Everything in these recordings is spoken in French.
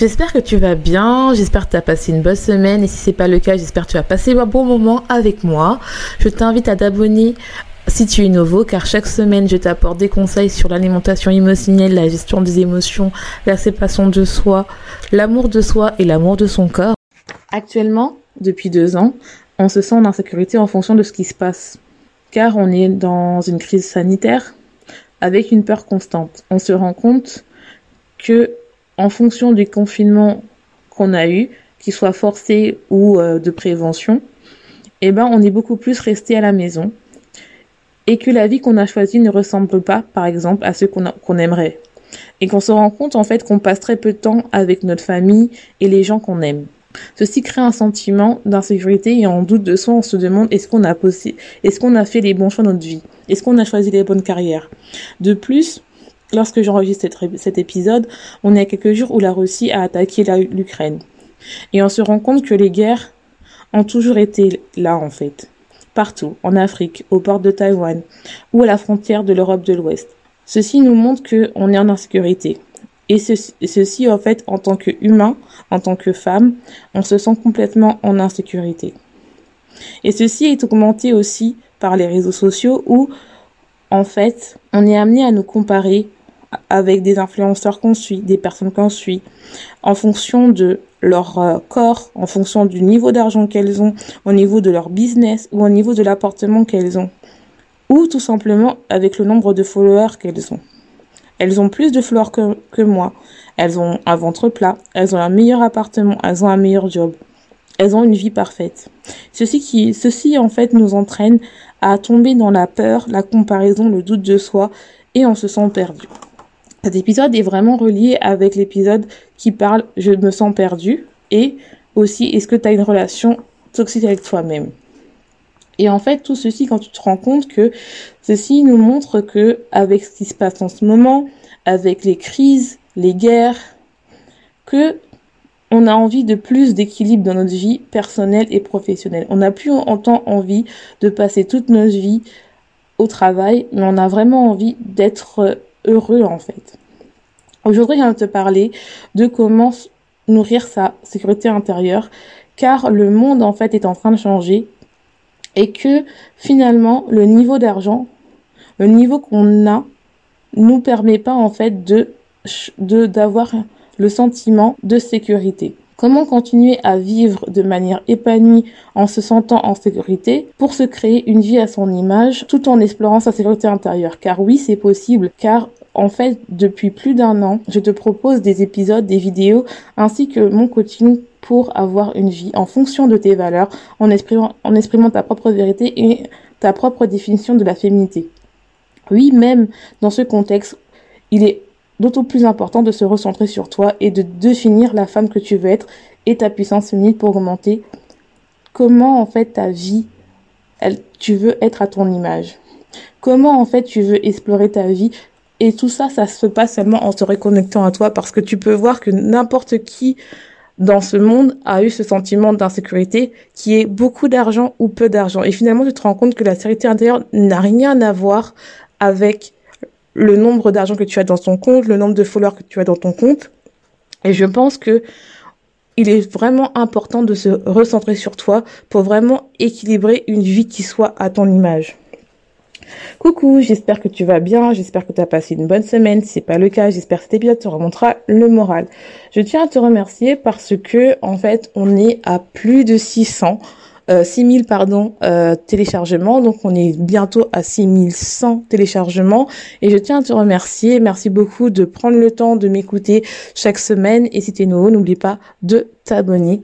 J'espère que tu vas bien, j'espère que tu as passé une bonne semaine et si c'est pas le cas, j'espère que tu as passé un bon moment avec moi. Je t'invite à t'abonner si tu es nouveau, car chaque semaine, je t'apporte des conseils sur l'alimentation émotionnelle, la gestion des émotions, la séparation de soi, l'amour de soi et l'amour de son corps. Actuellement, depuis deux ans, on se sent en insécurité en fonction de ce qui se passe, car on est dans une crise sanitaire avec une peur constante. On se rend compte que en fonction du confinement qu'on a eu, qu'il soit forcé ou euh, de prévention, eh ben, on est beaucoup plus resté à la maison et que la vie qu'on a choisie ne ressemble pas, par exemple, à ce qu'on aimerait. Et qu'on se rend compte, en fait, qu'on passe très peu de temps avec notre famille et les gens qu'on aime. Ceci crée un sentiment d'insécurité et en doute de soi, on se demande est-ce qu'on a est-ce qu'on a fait les bons choix dans notre vie? Est-ce qu'on a choisi les bonnes carrières? De plus, Lorsque j'enregistre cet, épisode, on est à quelques jours où la Russie a attaqué l'Ukraine. Et on se rend compte que les guerres ont toujours été là, en fait. Partout, en Afrique, au port de Taïwan, ou à la frontière de l'Europe de l'Ouest. Ceci nous montre qu'on est en insécurité. Et ceci, en fait, en tant qu'humain, en tant que femme, on se sent complètement en insécurité. Et ceci est augmenté aussi par les réseaux sociaux où, en fait, on est amené à nous comparer avec des influenceurs qu'on suit, des personnes qu'on suit, en fonction de leur euh, corps, en fonction du niveau d'argent qu'elles ont, au niveau de leur business ou au niveau de l'appartement qu'elles ont, ou tout simplement avec le nombre de followers qu'elles ont. Elles ont plus de followers que, moi, elles ont un ventre plat, elles ont un meilleur appartement, elles ont un meilleur job, elles ont une vie parfaite. Ceci qui, ceci en fait nous entraîne à tomber dans la peur, la comparaison, le doute de soi et on se sent perdu. Cet épisode est vraiment relié avec l'épisode qui parle je me sens perdu et aussi est-ce que tu as une relation toxique avec toi-même? Et en fait, tout ceci, quand tu te rends compte que ceci nous montre que avec ce qui se passe en ce moment, avec les crises, les guerres, que on a envie de plus d'équilibre dans notre vie personnelle et professionnelle. On n'a plus en temps envie de passer toute notre vie au travail, mais on a vraiment envie d'être heureux en fait. Aujourd'hui, je viens de te parler de comment nourrir sa sécurité intérieure, car le monde en fait est en train de changer et que finalement le niveau d'argent, le niveau qu'on a, nous permet pas en fait de de d'avoir le sentiment de sécurité. Comment continuer à vivre de manière épanouie en se sentant en sécurité pour se créer une vie à son image tout en explorant sa sécurité intérieure? Car oui, c'est possible, car en fait, depuis plus d'un an, je te propose des épisodes, des vidéos, ainsi que mon coaching pour avoir une vie en fonction de tes valeurs, en exprimant, ta propre vérité et ta propre définition de la féminité. Oui, même dans ce contexte, il est d'autant plus important de se recentrer sur toi et de définir la femme que tu veux être et ta puissance féminine pour augmenter comment en fait ta vie, tu veux être à ton image. Comment en fait tu veux explorer ta vie et tout ça, ça se passe seulement en se reconnectant à toi parce que tu peux voir que n'importe qui dans ce monde a eu ce sentiment d'insécurité qui est beaucoup d'argent ou peu d'argent. Et finalement, tu te rends compte que la sécurité intérieure n'a rien à voir avec le nombre d'argent que tu as dans ton compte, le nombre de followers que tu as dans ton compte. Et je pense que il est vraiment important de se recentrer sur toi pour vraiment équilibrer une vie qui soit à ton image. Coucou, j'espère que tu vas bien, j'espère que tu as passé une bonne semaine. Si c'est pas le cas, j'espère que cet épisode te remontera le moral. Je tiens à te remercier parce que, en fait, on est à plus de 600 6000 pardon téléchargements. Donc on est bientôt à 6100 téléchargements et je tiens à te remercier. Merci beaucoup de prendre le temps de m'écouter chaque semaine et si tu es nouveau, n'oublie pas de t'abonner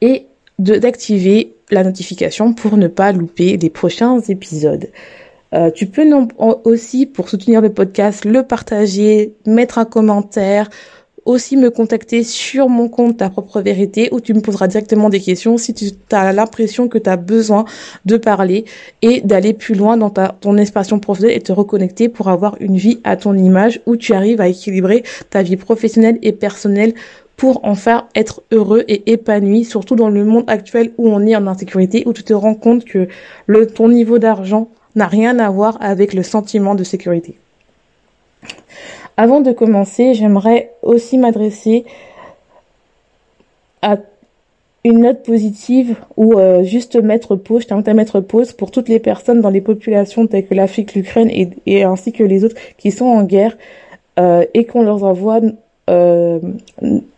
et d'activer la notification pour ne pas louper les prochains épisodes. Euh, tu peux aussi, pour soutenir le podcast, le partager, mettre un commentaire, aussi me contacter sur mon compte Ta propre vérité où tu me poseras directement des questions si tu as l'impression que tu as besoin de parler et d'aller plus loin dans ta, ton expression professionnelle et te reconnecter pour avoir une vie à ton image où tu arrives à équilibrer ta vie professionnelle et personnelle pour enfin être heureux et épanoui, surtout dans le monde actuel où on est en insécurité, où tu te rends compte que le, ton niveau d'argent n'a rien à voir avec le sentiment de sécurité. Avant de commencer, j'aimerais aussi m'adresser à une note positive ou euh, juste mettre pause, je t'invite à mettre pause pour toutes les personnes dans les populations telles que l'Afrique, l'Ukraine et, ainsi que les autres qui sont en guerre euh, et qu'on leur envoie euh,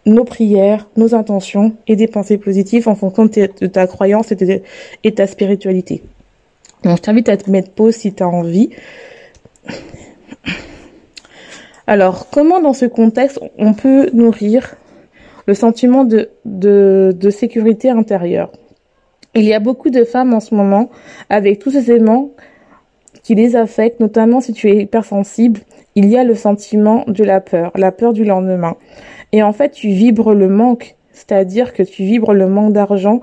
nos prières, nos intentions et des pensées positives en fonction de, ta croyance et, de, et ta spiritualité. Donc, je t'invite à te mettre pause si tu as envie. Alors, comment dans ce contexte on peut nourrir le sentiment de, sécurité intérieure? Il y a beaucoup de femmes en ce moment avec tous ces éléments qui les affectent, notamment si tu es hypersensible, il y a le sentiment de la peur, la peur du lendemain. Et en fait, tu vibres le manque, c'est-à-dire que tu vibres le manque d'argent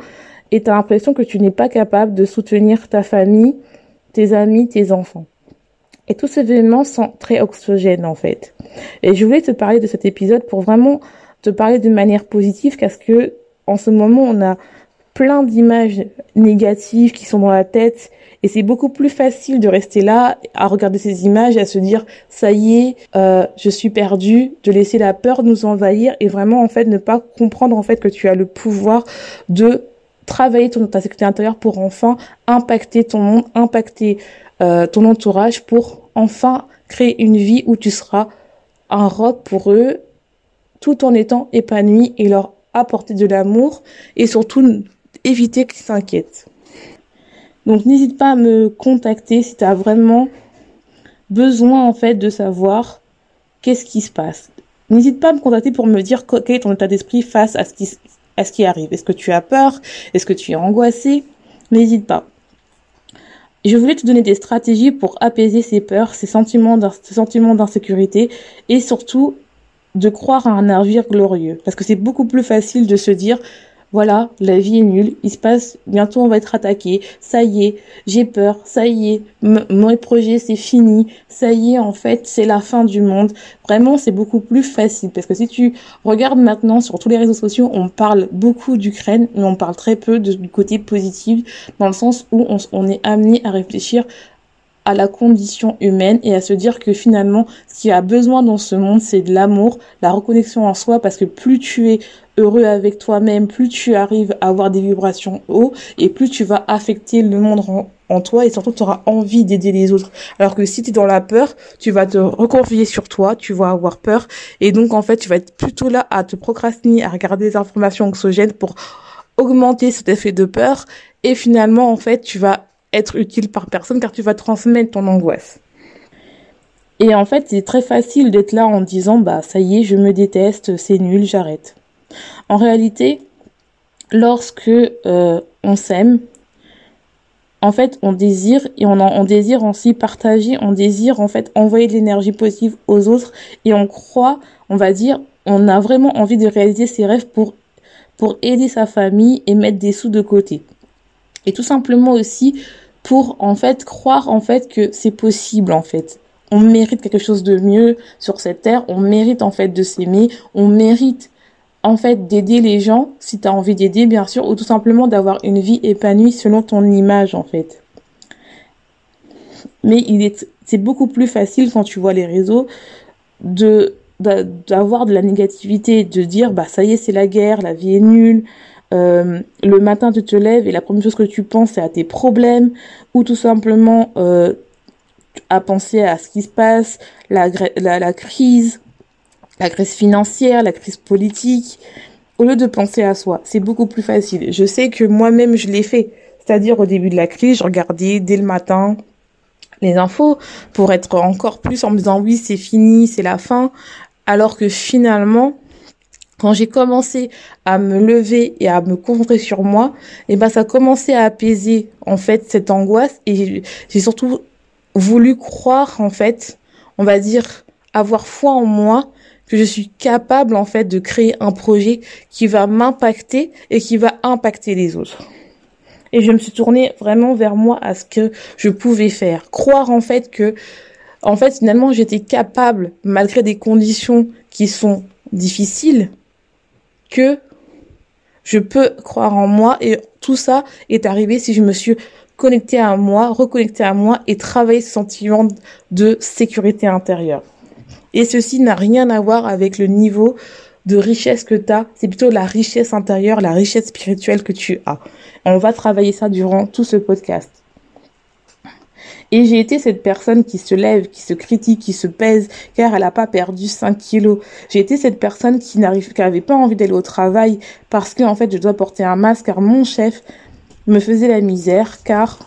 et tu as l'impression que tu n'es pas capable de soutenir ta famille, tes amis, tes enfants. Et tous ces événements sont très oxygènes en fait. Et je voulais te parler de cet épisode pour vraiment te parler de manière positive parce que en ce moment on a plein d'images négatives qui sont dans la tête et c'est beaucoup plus facile de rester là à regarder ces images et à se dire ça y est, euh, je suis perdu, de laisser la peur nous envahir et vraiment en fait ne pas comprendre en fait que tu as le pouvoir de travailler ton, ta sécurité intérieure pour enfin impacter ton monde, impacter euh, ton entourage pour enfin créer une vie où tu seras un rock pour eux tout en étant épanoui et leur apporter de l'amour et surtout éviter qu'ils s'inquiètent. Donc n'hésite pas à me contacter si tu as vraiment besoin en fait de savoir qu'est-ce qui se passe. N'hésite pas à me contacter pour me dire quel est ton état d'esprit face à ce qui à ce qui arrive. Est-ce que tu as peur? Est-ce que tu es angoissé? N'hésite pas. Je voulais te donner des stratégies pour apaiser ces peurs, ces sentiments d'insécurité et surtout de croire à un navire glorieux. Parce que c'est beaucoup plus facile de se dire voilà, la vie est nulle, il se passe, bientôt on va être attaqué, ça y est, j'ai peur, ça y est, mon projet c'est fini, ça y est, en fait, c'est la fin du monde. Vraiment, c'est beaucoup plus facile parce que si tu regardes maintenant sur tous les réseaux sociaux, on parle beaucoup d'Ukraine, mais on parle très peu du côté positif, dans le sens où on, on est amené à réfléchir à la condition humaine et à se dire que finalement, ce qu'il y a besoin dans ce monde, c'est de l'amour, la reconnexion en soi, parce que plus tu es heureux avec toi-même, plus tu arrives à avoir des vibrations haut et plus tu vas affecter le monde en, toi et surtout tu auras envie d'aider les autres. Alors que si tu es dans la peur, tu vas te reconfier sur toi, tu vas avoir peur et donc en fait tu vas être plutôt là à te procrastiner, à regarder des informations anxiogènes pour augmenter cet effet de peur et finalement en fait tu vas être utile par personne car tu vas transmettre ton angoisse. Et en fait, c'est très facile d'être là en disant bah ça y est, je me déteste, c'est nul, j'arrête. En réalité, lorsque euh, on s'aime, en fait, on désire et on, on désire aussi partager, on désire en fait envoyer de l'énergie positive aux autres et on croit, on va dire, on a vraiment envie de réaliser ses rêves pour pour aider sa famille et mettre des sous de côté. Et tout simplement aussi pour en fait croire en fait que c'est possible en fait. On mérite quelque chose de mieux sur cette terre, on mérite en fait de s'aimer, on mérite en fait d'aider les gens si tu as envie d'aider bien sûr ou tout simplement d'avoir une vie épanouie selon ton image en fait. Mais il est c'est beaucoup plus facile quand tu vois les réseaux de d'avoir de la négativité, de dire bah ça y est c'est la guerre, la vie est nulle, euh, le matin tu te lèves et la première chose que tu penses c'est à tes problèmes ou tout simplement euh, à penser à ce qui se passe, la, la, crise, la crise financière, la crise politique. au lieu de penser à soi. C'est beaucoup plus facile. Je sais que moi-même, je l'ai fait. C'est-à-dire au début de la crise, je regardais dès le matin les infos pour être encore plus en me disant oui, c'est fini, c'est la fin. Alors que finalement, quand j'ai commencé à me lever et à me concentrer sur moi, et eh ben ça a commencé à apaiser en fait cette angoisse et j'ai surtout voulu croire en fait, on va dire avoir foi en moi que je suis capable en fait de créer un projet qui va m'impacter et qui va impacter les autres. Et je me suis tournée vraiment vers moi à ce que je pouvais faire, croire en fait que en fait finalement j'étais capable malgré des conditions qui sont difficiles que je peux croire en moi et tout ça est arrivé si je me suis connectée à moi, reconnectée à moi et travaillé ce sentiment de sécurité intérieure. Et ceci n'a rien à voir avec le niveau de richesse que tu as, c'est plutôt la richesse intérieure, la richesse spirituelle que tu as. On va travailler ça durant tout ce podcast. Et j'ai été cette personne qui se lève, qui se critique, qui se pèse, car elle n'a pas perdu 5 kilos. J'ai été cette personne qui n'arrive, qui n'avait pas envie d'aller au travail parce que, en fait, je dois porter un masque, car mon chef me faisait la misère, car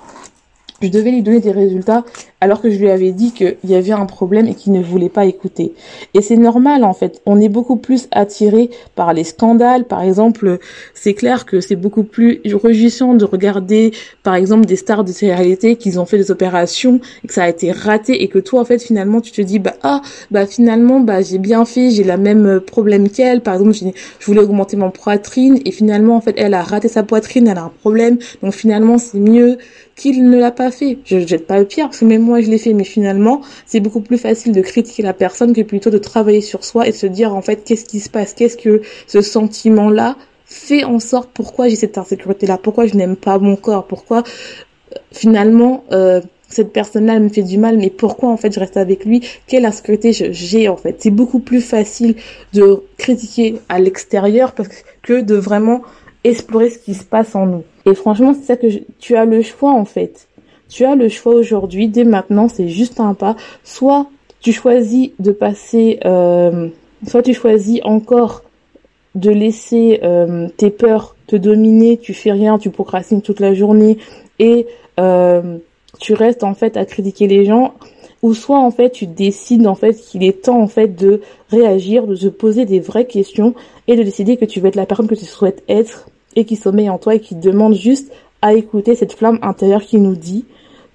je devais lui donner des résultats alors que je lui avais dit qu'il y avait un problème et qu'il ne voulait pas écouter. Et c'est normal en fait. On est beaucoup plus attiré par les scandales. Par exemple, c'est clair que c'est beaucoup plus réjouissant de regarder par exemple des stars de télé-réalité qu'ils ont fait des opérations et que ça a été raté et que toi en fait finalement tu te dis bah ah bah finalement bah j'ai bien fait, j'ai la même problème qu'elle. Par exemple, je voulais augmenter mon poitrine et finalement en fait elle a raté sa poitrine, elle a un problème. Donc finalement c'est mieux qu'il ne l'a pas fait. Je jette pas le pierre parce que même moi je l'ai fait, mais finalement c'est beaucoup plus facile de critiquer la personne que plutôt de travailler sur soi et de se dire en fait qu'est-ce qui se passe, qu'est-ce que ce sentiment-là fait en sorte pourquoi j'ai cette insécurité-là, pourquoi je n'aime pas mon corps, pourquoi euh, finalement euh, cette personne-là me fait du mal, mais pourquoi en fait je reste avec lui? Quelle insécurité j'ai en fait? C'est beaucoup plus facile de critiquer à l'extérieur que de vraiment explorer ce qui se passe en nous. Et franchement, c'est ça que tu as le choix en fait. Tu as le choix aujourd'hui, dès maintenant, c'est juste un pas. Soit tu choisis de passer, euh, soit tu choisis encore de laisser euh, tes peurs te dominer, tu fais rien, tu procrastines toute la journée et euh, tu restes en fait à critiquer les gens ou soit en fait tu décides en fait qu'il est temps en fait de réagir, de se poser des vraies questions et de décider que tu veux être la personne que tu souhaites être et qui sommeille en toi et qui demande juste à écouter cette flamme intérieure qui nous dit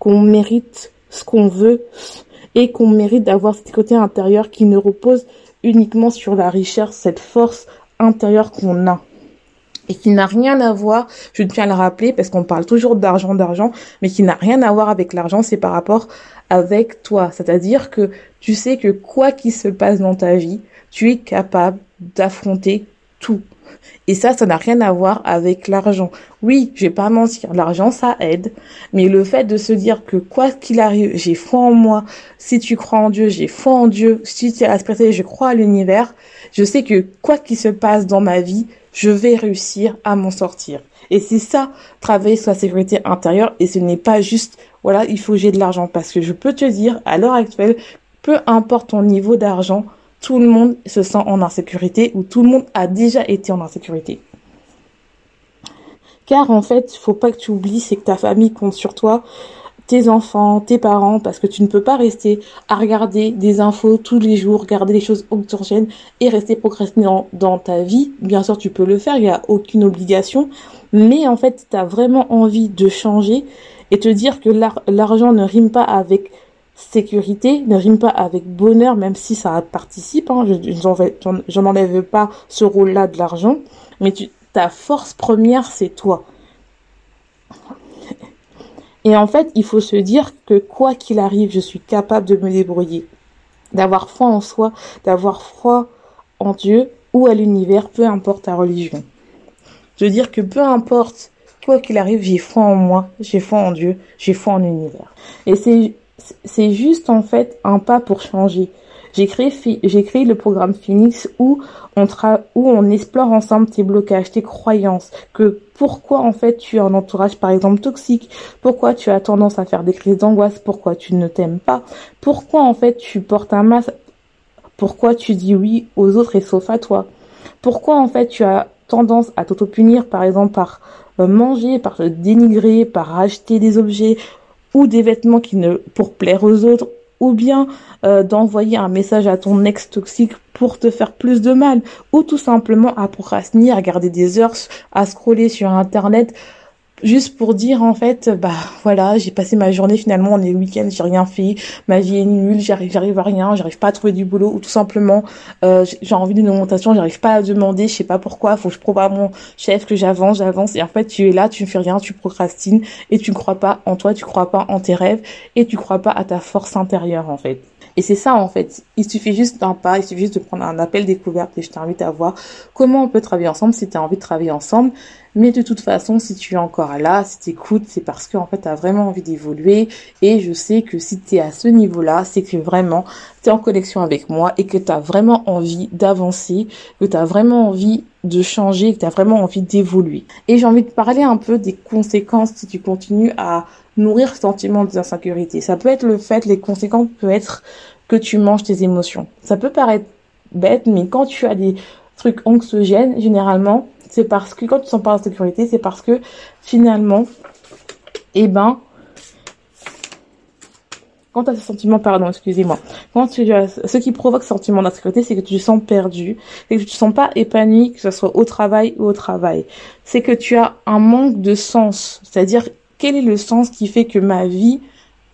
qu'on mérite ce qu'on veut et qu'on mérite d'avoir cette côté intérieur qui ne repose uniquement sur la richesse, cette force intérieure qu'on a et qui n'a rien à voir, je tiens à le rappeler parce qu'on parle toujours d'argent, d'argent, mais qui n'a rien à voir avec l'argent, c'est par rapport avec toi. C'est-à-dire que tu sais que quoi qu'il se passe dans ta vie, tu es capable d'affronter Et ça, ça n'a rien à voir avec l'argent. Oui, je vais pas mentir, l'argent, ça aide. Mais le fait de se dire que quoi qu'il arrive, j'ai foi en moi. Si tu crois en Dieu, j'ai foi en Dieu. Si tu es à je crois à l'univers. Je sais que quoi qu'il se passe dans ma vie, je vais réussir à m'en sortir. Et c'est ça, travailler sur la sécurité intérieure. Et ce n'est pas juste, voilà, il faut que j'ai de l'argent. Parce que je peux te dire, à l'heure actuelle, peu importe ton niveau d'argent, tout le monde se sent en insécurité ou tout le monde a déjà été en insécurité. Car en fait, il faut pas que tu oublies, c'est que ta famille compte sur toi, tes enfants, tes parents, parce que tu ne peux pas rester à regarder des infos tous les jours, regarder les choses octogènes et rester procrastinant dans ta vie. Bien sûr, tu peux le faire, il n'y a aucune obligation, mais en fait, tu as vraiment envie de changer et te dire que l'argent ne rime pas avec sécurité ne rime pas avec bonheur, même si ça participe. Hein, je n'enlève pas ce rôle-là de l'argent, mais tu, ta force première, c'est toi. Et en fait, il faut se dire que quoi qu'il arrive, je suis capable de me débrouiller, d'avoir foi en soi, d'avoir foi en Dieu ou à l'univers, peu importe ta religion. De dire que peu importe quoi qu'il arrive, j'ai foi en moi, j'ai foi en Dieu, j'ai foi en l'univers. Et c'est c'est juste en fait un pas pour changer. J'ai créé, j'ai créé le programme Phoenix où on où on explore ensemble tes blocages, tes croyances, que pourquoi en fait tu as un entourage par exemple toxique, pourquoi tu as tendance à faire des crises d'angoisse, pourquoi tu ne t'aimes pas, pourquoi en fait tu portes un masque, pourquoi tu dis oui aux autres et sauf à toi, pourquoi en fait tu as tendance à t'auto-punir, par exemple par euh, manger, par te dénigrer, par acheter des objets ou des vêtements qui ne pour plaire aux autres, ou bien euh, d'envoyer un message à ton ex toxique pour te faire plus de mal, ou tout simplement à procrastiner, à garder des heures, à scroller sur internet juste pour dire en fait bah voilà j'ai passé ma journée finalement on est le week-end j'ai rien fait ma vie est nulle j'arrive j'arrive à rien j'arrive pas à trouver du boulot ou tout simplement euh, j'ai envie d'une augmentation j'arrive pas à demander je sais pas pourquoi faut que je prouve à mon chef que j'avance j'avance et en fait tu es là tu ne fais rien tu procrastines et tu ne crois pas en toi tu crois pas en tes rêves et tu crois pas à ta force intérieure en fait et c'est ça en fait. Il suffit juste d'un pas, il suffit juste de prendre un appel découverte et je t'invite à voir comment on peut travailler ensemble si tu as envie de travailler ensemble. Mais de toute façon, si tu es encore là, si tu écoutes, c'est parce que en fait tu as vraiment envie d'évoluer et je sais que si tu es à ce niveau-là, c'est que vraiment tu es en connexion avec moi et que tu as vraiment envie d'avancer, que tu as vraiment envie de changer, que tu as vraiment envie d'évoluer. Et j'ai envie de parler un peu des conséquences si tu continues à nourrir ce sentiment d'insécurité. Ça peut être le fait, les conséquences peuvent être que tu manges tes émotions. Ça peut paraître bête, mais quand tu as des trucs anxiogènes, généralement, c'est parce que quand tu sens pas d'insécurité, c'est parce que finalement, eh ben, quand tu as ce sentiment, pardon, excusez-moi, ce qui provoque ce sentiment d'insécurité, c'est que tu te sens perdu, c'est que tu te sens pas épanoui, que ce soit au travail ou au travail. C'est que tu as un manque de sens, c'est-à-dire quel est le sens qui fait que ma vie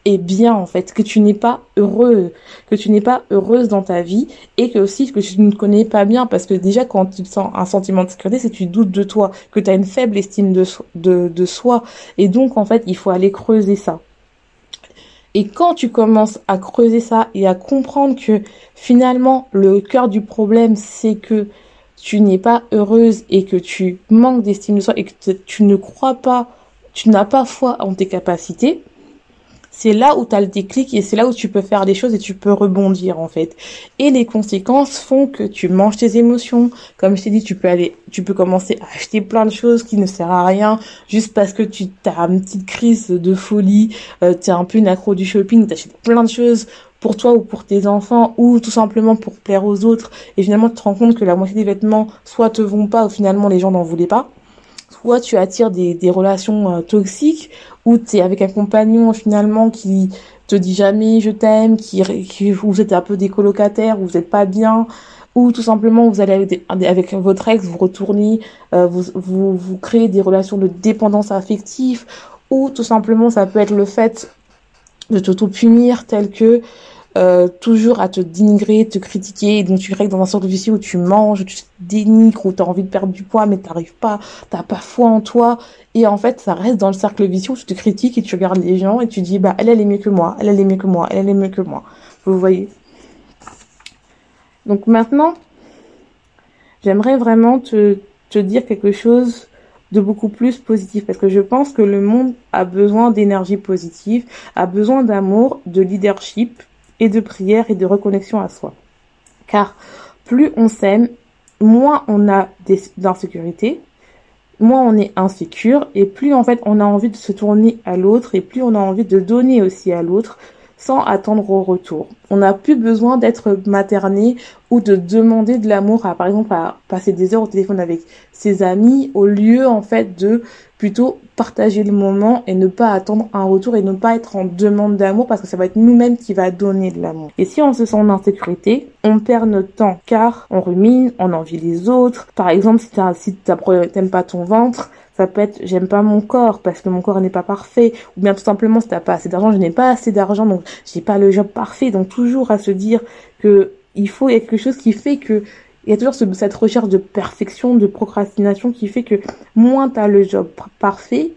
est bien en fait, que tu n'es pas heureux, que tu n'es pas heureuse dans ta vie et que aussi que tu ne connais pas bien. Parce que déjà quand tu sens un sentiment de sécurité, c'est que tu doutes de toi, que tu as une faible estime de, de, de soi. Et donc en fait il faut aller creuser ça. Et quand tu commences à creuser ça et à comprendre que finalement le cœur du problème c'est que tu n'es pas heureuse et que tu manques d'estime de soi et que tu ne crois pas tu n'as pas foi en tes capacités, c'est là où tu as le déclic et c'est là où tu peux faire des choses et tu peux rebondir en fait. Et les conséquences font que tu manges tes émotions. Comme je t'ai dit, tu peux aller, tu peux commencer à acheter plein de choses qui ne servent à rien juste parce que tu as une petite crise de folie, euh, tu es un peu une accro du shopping, tu achètes plein de choses pour toi ou pour tes enfants ou tout simplement pour plaire aux autres et finalement tu te rends compte que la moitié des vêtements soit te vont pas ou finalement les gens n'en voulaient pas soit tu attires des, des relations euh, toxiques, ou tu es avec un compagnon finalement qui te dit jamais je t'aime, qui, qui, vous êtes un peu des colocataires, vous n'êtes pas bien, ou tout simplement vous allez avec, avec votre ex, vous retournez, euh, vous, vous, vous créez des relations de dépendance affective, ou tout simplement ça peut être le fait de t'auto-punir tel que euh, toujours à te dénigrer, te critiquer, donc tu règles dans un de vicieux où tu manges, tu te dénigres, où tu as envie de perdre du poids mais t'arrives pas, t'as pas foi en toi, et en fait ça reste dans le cercle vicieux où tu te critiques et tu regardes les gens et tu dis bah elle elle est mieux que moi, elle elle est mieux que moi, elle elle est mieux que moi. Vous voyez? Donc maintenant, j'aimerais vraiment te, te dire quelque chose de beaucoup plus positif parce que je pense que le monde a besoin d'énergie positive, a besoin d'amour, de leadership et de prière et de reconnexion à soi. Car plus on s'aime, moins on a d'insécurité, moins on est insécure et plus en fait on a envie de se tourner à l'autre et plus on a envie de donner aussi à l'autre sans attendre au retour. On n'a plus besoin d'être materné ou de demander de l'amour à, par exemple, à passer des heures au téléphone avec ses amis au lieu, en fait, de plutôt partager le moment et ne pas attendre un retour et ne pas être en demande d'amour parce que ça va être nous-mêmes qui va donner de l'amour. Et si on se sent en insécurité, on perd notre temps car on rumine, on envie les autres. Par exemple, si t'aimes pas ton ventre, ça peut être j'aime pas mon corps parce que mon corps n'est pas parfait ou bien tout simplement si t'as pas assez d'argent je n'ai pas assez d'argent donc j'ai pas le job parfait donc toujours à se dire que il faut quelque chose qui fait que il y a toujours cette recherche de perfection, de procrastination qui fait que moins tu as le job parfait,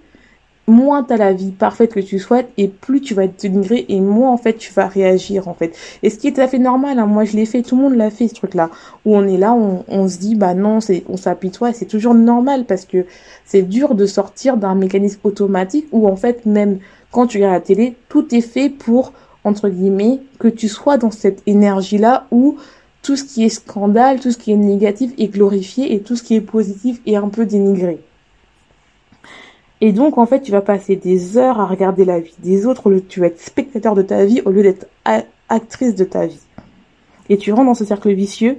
moins tu as la vie parfaite que tu souhaites et plus tu vas être dénigré et moins en fait tu vas réagir en fait. Et ce qui est tout à fait normal, hein, moi je l'ai fait, tout le monde l'a fait ce truc là, où on est là, on, se dit bah non, c'est on s'apitoie et c'est toujours normal parce que c'est dur de sortir d'un mécanisme automatique où en fait même quand tu regardes la télé, tout est fait pour entre guillemets que tu sois dans cette énergie là où tout ce qui est scandale, tout ce qui est négatif est glorifié et tout ce qui est positif est un peu dénigré. Et donc, en fait, tu vas passer des heures à regarder la vie des autres, tu vas être spectateur de ta vie au lieu d'être actrice de ta vie. Et tu rentres dans ce cercle vicieux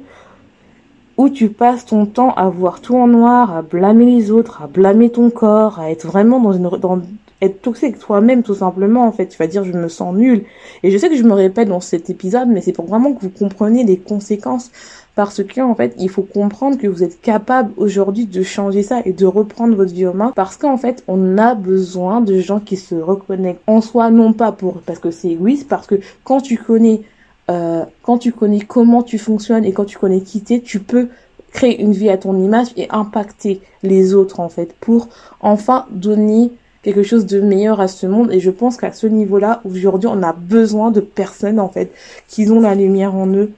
où tu passes ton temps à voir tout en noir, à blâmer les autres, à blâmer ton corps, à être vraiment dans une dans être toxique toi-même tout simplement en fait. Tu vas dire je me sens nul et je sais que je me répète dans cet épisode mais c'est pour vraiment que vous compreniez les conséquences. Parce que en fait il faut comprendre que vous êtes capable aujourd'hui de changer ça et de reprendre votre vie en main. Parce qu'en fait on a besoin de gens qui se reconnectent en soi non pas pour parce que c'est égoïste parce que quand tu connais euh, quand tu connais comment tu fonctionnes et quand tu connais qui t'es, tu peux créer une vie à ton image et impacter les autres en fait pour enfin donner quelque chose de meilleur à ce monde et je pense qu'à ce niveau-là aujourd'hui on a besoin de personnes en fait qui ont la lumière en eux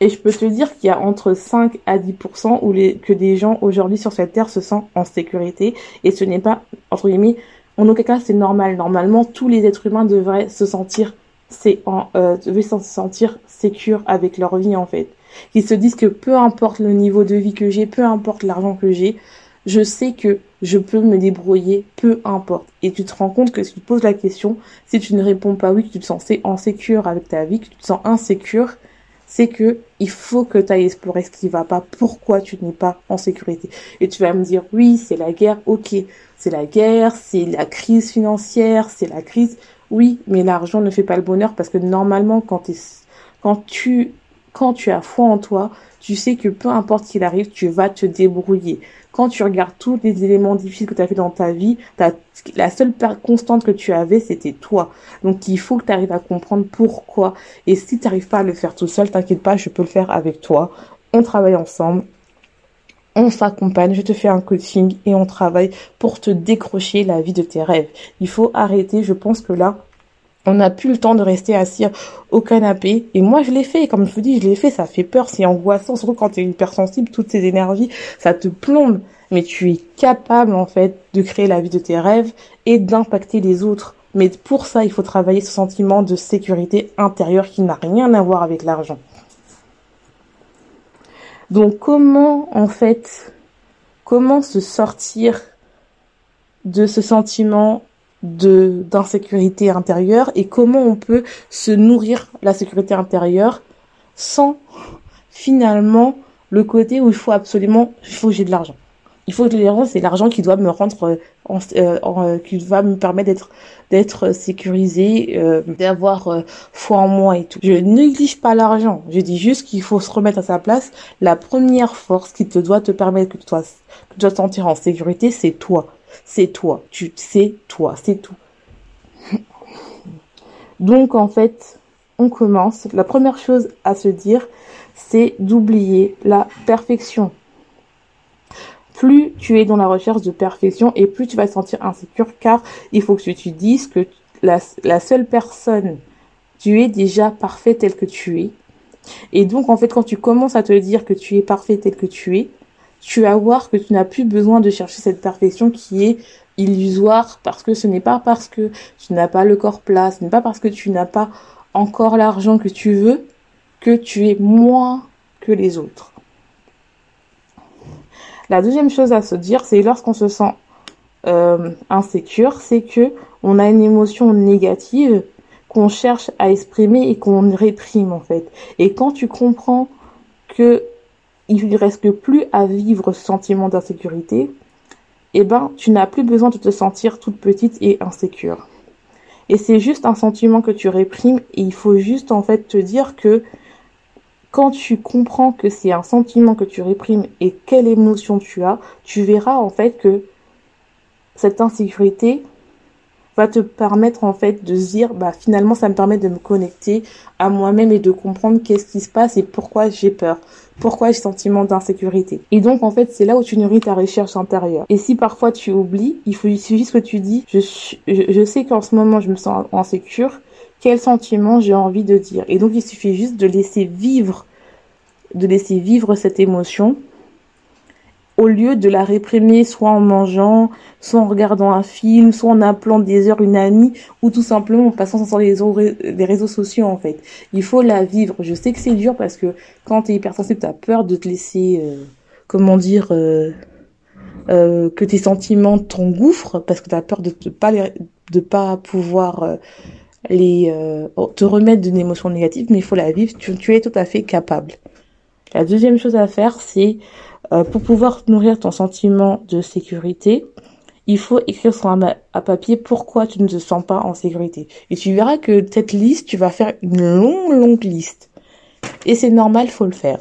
et je peux te dire qu'il y a entre 5 à 10% où les, que des gens aujourd'hui sur cette terre se sentent en sécurité et ce n'est pas entre guillemets en aucun cas c'est normal. Normalement, tous les êtres humains devraient se sentir c'est en euh, devraient se sentir sécures avec leur vie en fait. Qu'ils se disent que peu importe le niveau de vie que j'ai, peu importe l'argent que j'ai, je sais que je peux me débrouiller, peu importe. Et tu te rends compte que si tu poses la question, si tu ne réponds pas oui, que tu te sens insécure avec ta vie, que tu te sens insécure, c'est que il faut que tu ailles explorer ce qui va pas, pourquoi tu n'es pas en sécurité. Et tu vas me dire, oui, c'est la guerre, ok, c'est la guerre, c'est la crise financière, c'est la crise. Oui, mais l'argent ne fait pas le bonheur parce que normalement, quand, quand tu quand tu as foi en toi, tu sais que peu importe qu'il arrive, tu vas te débrouiller. Quand tu regardes tous les éléments difficiles que tu as fait dans ta vie, la seule constante que tu avais, c'était toi. Donc il faut que tu arrives à comprendre pourquoi. Et si tu n'arrives pas à le faire tout seul, t'inquiète pas, je peux le faire avec toi. On travaille ensemble on s'accompagne, je te fais un coaching et on travaille pour te décrocher la vie de tes rêves. Il faut arrêter, je pense que là, on n'a plus le temps de rester assis au canapé. Et moi, je l'ai fait. Comme je vous dis, je l'ai fait. Ça fait peur. C'est angoissant. Surtout quand tu es hypersensible. Toutes ces énergies, ça te plombe. Mais tu es capable, en fait, de créer la vie de tes rêves et d'impacter les autres. Mais pour ça, il faut travailler ce sentiment de sécurité intérieure qui n'a rien à voir avec l'argent. Donc, comment, en fait, comment se sortir de ce sentiment de d'insécurité intérieure et comment on peut se nourrir la sécurité intérieure sans finalement le côté où il faut absolument il faut que j'ai de l'argent. Il faut que l'argent c'est l'argent qui doit me rendre euh, en, euh, euh, qui va me permettre d'être d'être sécurisé d'avoir foi en moi et tout. Je néglige pas l'argent. Je dis juste qu'il faut se remettre à sa place. La première force qui te doit te permettre que tu dois, que tu dois te sentir en sécurité c'est toi c'est toi. Tu sais toi, c'est tout. Donc en fait, on commence. La première chose à se dire, c'est d'oublier la perfection. Plus tu es dans la recherche de perfection et plus tu vas te sentir insécure car il faut que tu dises que la, la seule personne, tu es déjà parfait tel que tu es. Et donc en fait quand tu commences à te dire que tu es parfait tel que tu es, tu vas voir que tu n'as plus besoin de chercher cette perfection qui est illusoire parce que ce n'est pas parce que tu n'as pas le corps plat, ce n'est pas parce que tu n'as pas encore l'argent que tu veux que tu es moins que les autres. La deuxième chose à se dire, c'est lorsqu'on se sent euh, insécure, c'est que on a une émotion négative qu'on cherche à exprimer et qu'on réprime en fait. Et quand tu comprends que il ne reste plus à vivre ce sentiment d'insécurité, eh ben, tu n'as plus besoin de te sentir toute petite et insécure. Et c'est juste un sentiment que tu réprimes et il faut juste en fait te dire que quand tu comprends que c'est un sentiment que tu réprimes et quelle émotion tu as, tu verras en fait que cette insécurité va te permettre en fait de se dire bah finalement ça me permet de me connecter à moi-même et de comprendre qu'est-ce qui se passe et pourquoi j'ai peur, pourquoi j'ai sentiment d'insécurité? Et donc en fait c'est là où tu nourris ta recherche intérieure. Et si parfois tu oublies, il faut il suffit que tu dis je, je, sais qu'en ce moment je me sens insécure, quel sentiment j'ai envie de dire? Et donc il suffit juste de laisser vivre de laisser vivre cette émotion au lieu de la réprimer soit en mangeant, soit en regardant un film, soit en appelant des heures une amie, ou tout simplement en passant sur les, réseaux sociaux en fait. Il faut la vivre. Je sais que c'est dur parce que quand tu es hypersensible, tu as peur de te laisser, euh, comment dire, euh, euh, que tes sentiments t'engouffrent parce que tu as peur de ne pas, de pas pouvoir les euh, te remettre d'une émotion négative, mais il faut la vivre. Tu, tu, es tout à fait capable. La deuxième chose à faire, c'est euh, pour pouvoir nourrir ton sentiment de sécurité, il faut écrire sur un à papier pourquoi tu ne te sens pas en sécurité. Et tu verras que cette liste, tu vas faire une longue, longue liste. Et c'est normal, faut le faire.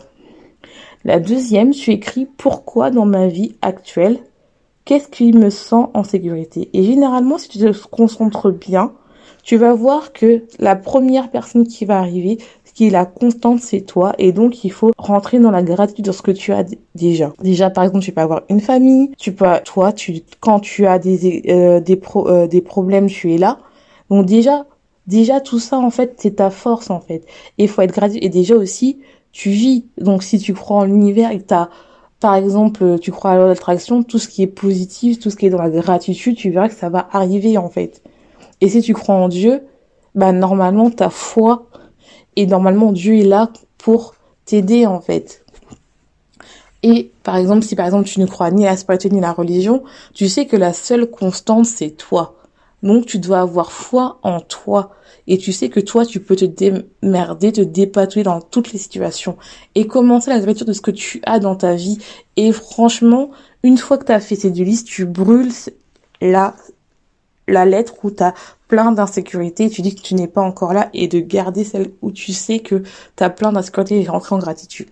La deuxième, tu écris pourquoi dans ma vie actuelle, qu'est-ce qui me sent en sécurité. Et généralement, si tu te concentres bien, tu vas voir que la première personne qui va arriver, qui est la constante, c'est toi. Et donc, il faut rentrer dans la gratitude de ce que tu as déjà. Déjà, par exemple, tu peux avoir une famille. Tu peux, toi, tu, quand tu as des, euh, des, pro, euh, des problèmes, tu es là. Donc déjà, déjà, tout ça, en fait, c'est ta force, en fait. Et il faut être gratitude. Et déjà aussi, tu vis. Donc, si tu crois en l'univers et que t'as, par exemple, tu crois à l'attraction, tout ce qui est positif, tout ce qui est dans la gratitude, tu verras que ça va arriver, en fait. Et si tu crois en Dieu, bah normalement ta foi et normalement Dieu est là pour t'aider en fait. Et par exemple, si par exemple tu ne crois ni à la spiritualité ni à la religion, tu sais que la seule constante c'est toi. Donc tu dois avoir foi en toi et tu sais que toi tu peux te démerder, te dépatouiller dans toutes les situations et commencer la gratitude de ce que tu as dans ta vie. Et franchement, une fois que tu as fait ces deux listes, tu brûles la la lettre où tu plein d'insécurité, tu dis que tu n'es pas encore là et de garder celle où tu sais que tu as plein d'insécurité et rentrer en gratitude.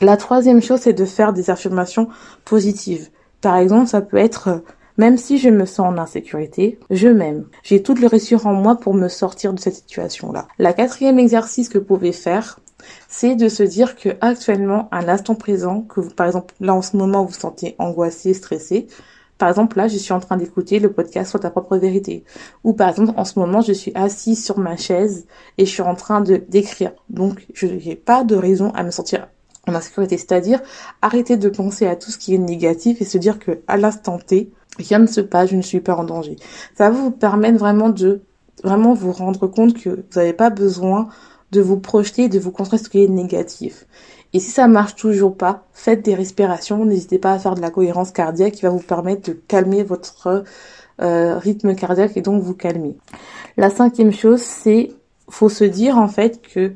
La troisième chose, c'est de faire des affirmations positives. Par exemple, ça peut être même si je me sens en insécurité, je m'aime. J'ai tout le réussir en moi pour me sortir de cette situation-là. La quatrième exercice que vous pouvez faire, c'est de se dire que actuellement, à l'instant présent, que vous, par exemple, là en ce moment, vous vous sentez angoissé, stressé, par exemple, là, je suis en train d'écouter le podcast sur ta propre vérité. Ou par exemple, en ce moment, je suis assise sur ma chaise et je suis en train de d'écrire. Donc, je n'ai pas de raison à me sentir en insécurité. C'est-à-dire, arrêter de penser à tout ce qui est négatif et se dire que à l'instant T, rien ne se passe, je ne suis pas en danger. Ça va vous permettre vraiment de vraiment vous rendre compte que vous n'avez pas besoin de vous projeter, de vous construire ce qui est négatif. Et si ça marche toujours pas, faites des respirations. N'hésitez pas à faire de la cohérence cardiaque qui va vous permettre de calmer votre euh, rythme cardiaque et donc vous calmer. La cinquième chose, c'est faut se dire en fait que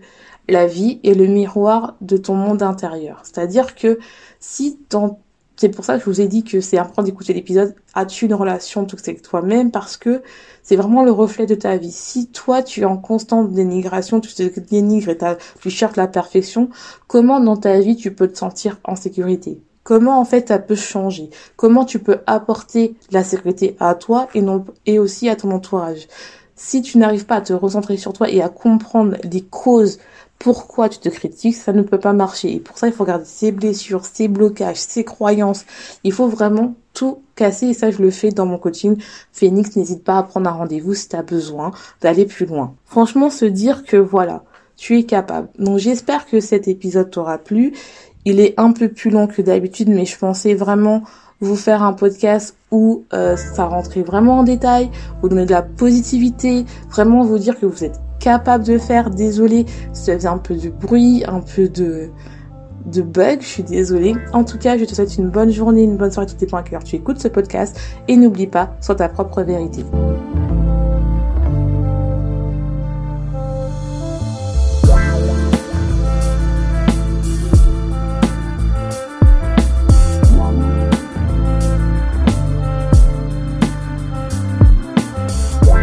la vie est le miroir de ton monde intérieur. C'est-à-dire que si dans c'est pour ça que je vous ai dit que c'est important d'écouter l'épisode. As-tu une relation toxique avec toi-même? Parce que c'est vraiment le reflet de ta vie. Si toi, tu es en constante dénigration, tu te dénigres et tu cherches la perfection, comment dans ta vie tu peux te sentir en sécurité? Comment en fait ça peut changer? Comment tu peux apporter la sécurité à toi et, non, et aussi à ton entourage? Si tu n'arrives pas à te recentrer sur toi et à comprendre les causes pourquoi tu te critiques, ça ne peut pas marcher. Et pour ça, il faut garder ses blessures, ses blocages, ses croyances. Il faut vraiment tout casser. Et ça, je le fais dans mon coaching. Phoenix, n'hésite pas à prendre un rendez-vous si tu as besoin d'aller plus loin. Franchement, se dire que voilà, tu es capable. Donc, j'espère que cet épisode t'aura plu. Il est un peu plus long que d'habitude, mais je pensais vraiment vous faire un podcast où euh, ça rentrait vraiment en détail, vous donner de la positivité, vraiment vous dire que vous êtes capable de faire. Désolée, ça faisait un peu de bruit, un peu de de bug, je suis désolée. En tout cas, je te souhaite une bonne journée, une bonne soirée, tout dépend à quelle heure tu écoutes ce podcast. Et n'oublie pas, sois ta propre vérité.